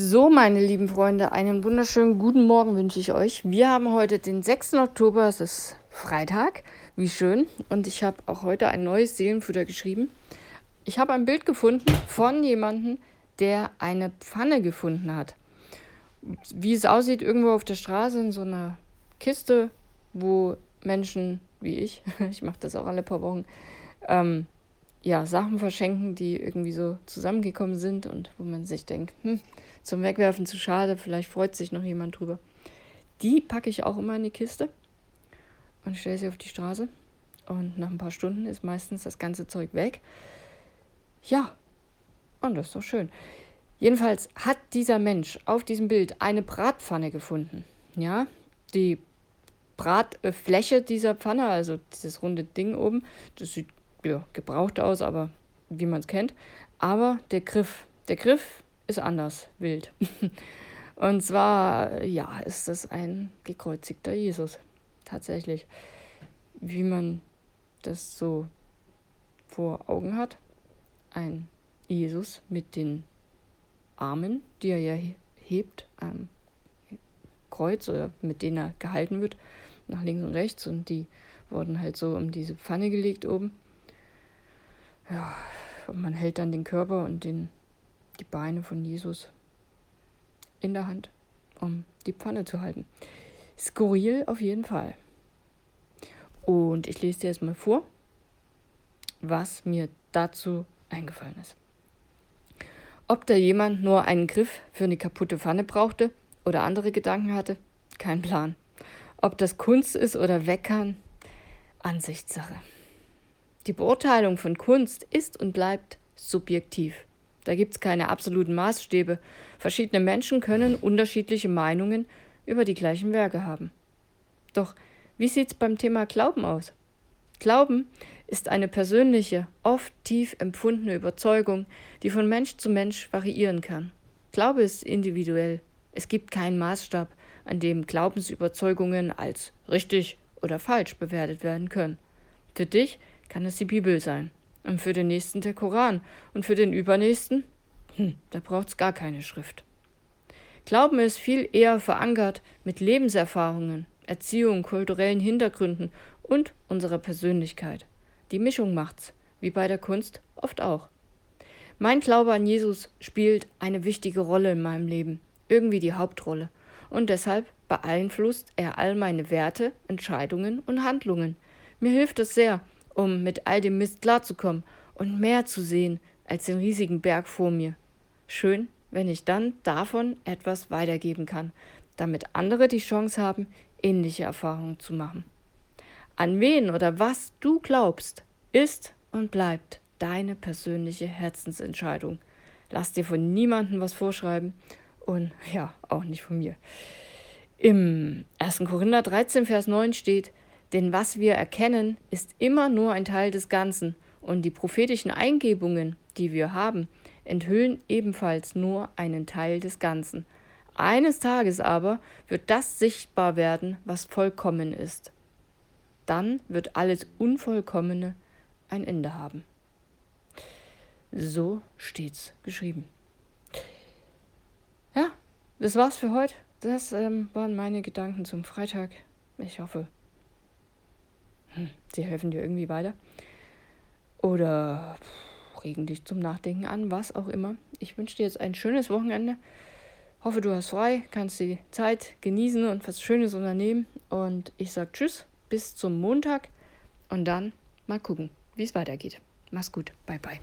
So, meine lieben Freunde, einen wunderschönen guten Morgen wünsche ich euch. Wir haben heute den 6. Oktober, es ist Freitag, wie schön. Und ich habe auch heute ein neues Seelenfutter geschrieben. Ich habe ein Bild gefunden von jemandem, der eine Pfanne gefunden hat. Wie es aussieht, irgendwo auf der Straße in so einer Kiste, wo Menschen wie ich, ich mache das auch alle paar Wochen, ähm, ja, Sachen verschenken, die irgendwie so zusammengekommen sind und wo man sich denkt, hm, zum Wegwerfen zu schade, vielleicht freut sich noch jemand drüber. Die packe ich auch immer in die Kiste und stelle sie auf die Straße. Und nach ein paar Stunden ist meistens das ganze Zeug weg. Ja, und das ist doch schön. Jedenfalls hat dieser Mensch auf diesem Bild eine Bratpfanne gefunden. Ja, die Bratfläche dieser Pfanne, also dieses runde Ding oben, das sieht ja, gebraucht aus, aber wie man es kennt. Aber der Griff, der Griff ist anders wild. Und zwar, ja, ist das ein gekreuzigter Jesus. Tatsächlich. Wie man das so vor Augen hat. Ein Jesus mit den Armen, die er ja hebt am Kreuz oder mit denen er gehalten wird, nach links und rechts. Und die wurden halt so um diese Pfanne gelegt oben. Ja, und man hält dann den Körper und den die Beine von Jesus in der Hand, um die Pfanne zu halten. Skurril auf jeden Fall. Und ich lese dir jetzt mal vor, was mir dazu eingefallen ist. Ob da jemand nur einen Griff für eine kaputte Pfanne brauchte oder andere Gedanken hatte, kein Plan. Ob das Kunst ist oder weg kann, Ansichtssache. Die Beurteilung von Kunst ist und bleibt subjektiv. Da gibt es keine absoluten Maßstäbe. Verschiedene Menschen können unterschiedliche Meinungen über die gleichen Werke haben. Doch wie sieht es beim Thema Glauben aus? Glauben ist eine persönliche, oft tief empfundene Überzeugung, die von Mensch zu Mensch variieren kann. Glaube ist individuell. Es gibt keinen Maßstab, an dem Glaubensüberzeugungen als richtig oder falsch bewertet werden können. Für dich kann es die Bibel sein. Und für den nächsten der Koran. Und für den übernächsten? Hm, da braucht's gar keine Schrift. Glauben ist viel eher verankert mit Lebenserfahrungen, Erziehung, kulturellen Hintergründen und unserer Persönlichkeit. Die Mischung macht's, wie bei der Kunst oft auch. Mein Glaube an Jesus spielt eine wichtige Rolle in meinem Leben, irgendwie die Hauptrolle. Und deshalb beeinflusst er all meine Werte, Entscheidungen und Handlungen. Mir hilft es sehr, um mit all dem Mist klarzukommen und mehr zu sehen als den riesigen Berg vor mir. Schön, wenn ich dann davon etwas weitergeben kann, damit andere die Chance haben, ähnliche Erfahrungen zu machen. An wen oder was du glaubst, ist und bleibt deine persönliche Herzensentscheidung. Lass dir von niemandem was vorschreiben und ja, auch nicht von mir. Im 1. Korinther 13, Vers 9 steht, denn was wir erkennen, ist immer nur ein Teil des Ganzen, und die prophetischen Eingebungen, die wir haben, enthüllen ebenfalls nur einen Teil des Ganzen. Eines Tages aber wird das sichtbar werden, was vollkommen ist. Dann wird alles Unvollkommene ein Ende haben. So steht's geschrieben. Ja, das war's für heute. Das ähm, waren meine Gedanken zum Freitag. Ich hoffe, sie helfen dir irgendwie weiter. Oder regen dich zum Nachdenken an, was auch immer. Ich wünsche dir jetzt ein schönes Wochenende. Hoffe, du hast frei, kannst die Zeit genießen und was Schönes unternehmen. Und ich sage Tschüss, bis zum Montag und dann mal gucken, wie es weitergeht. Mach's gut, bye bye.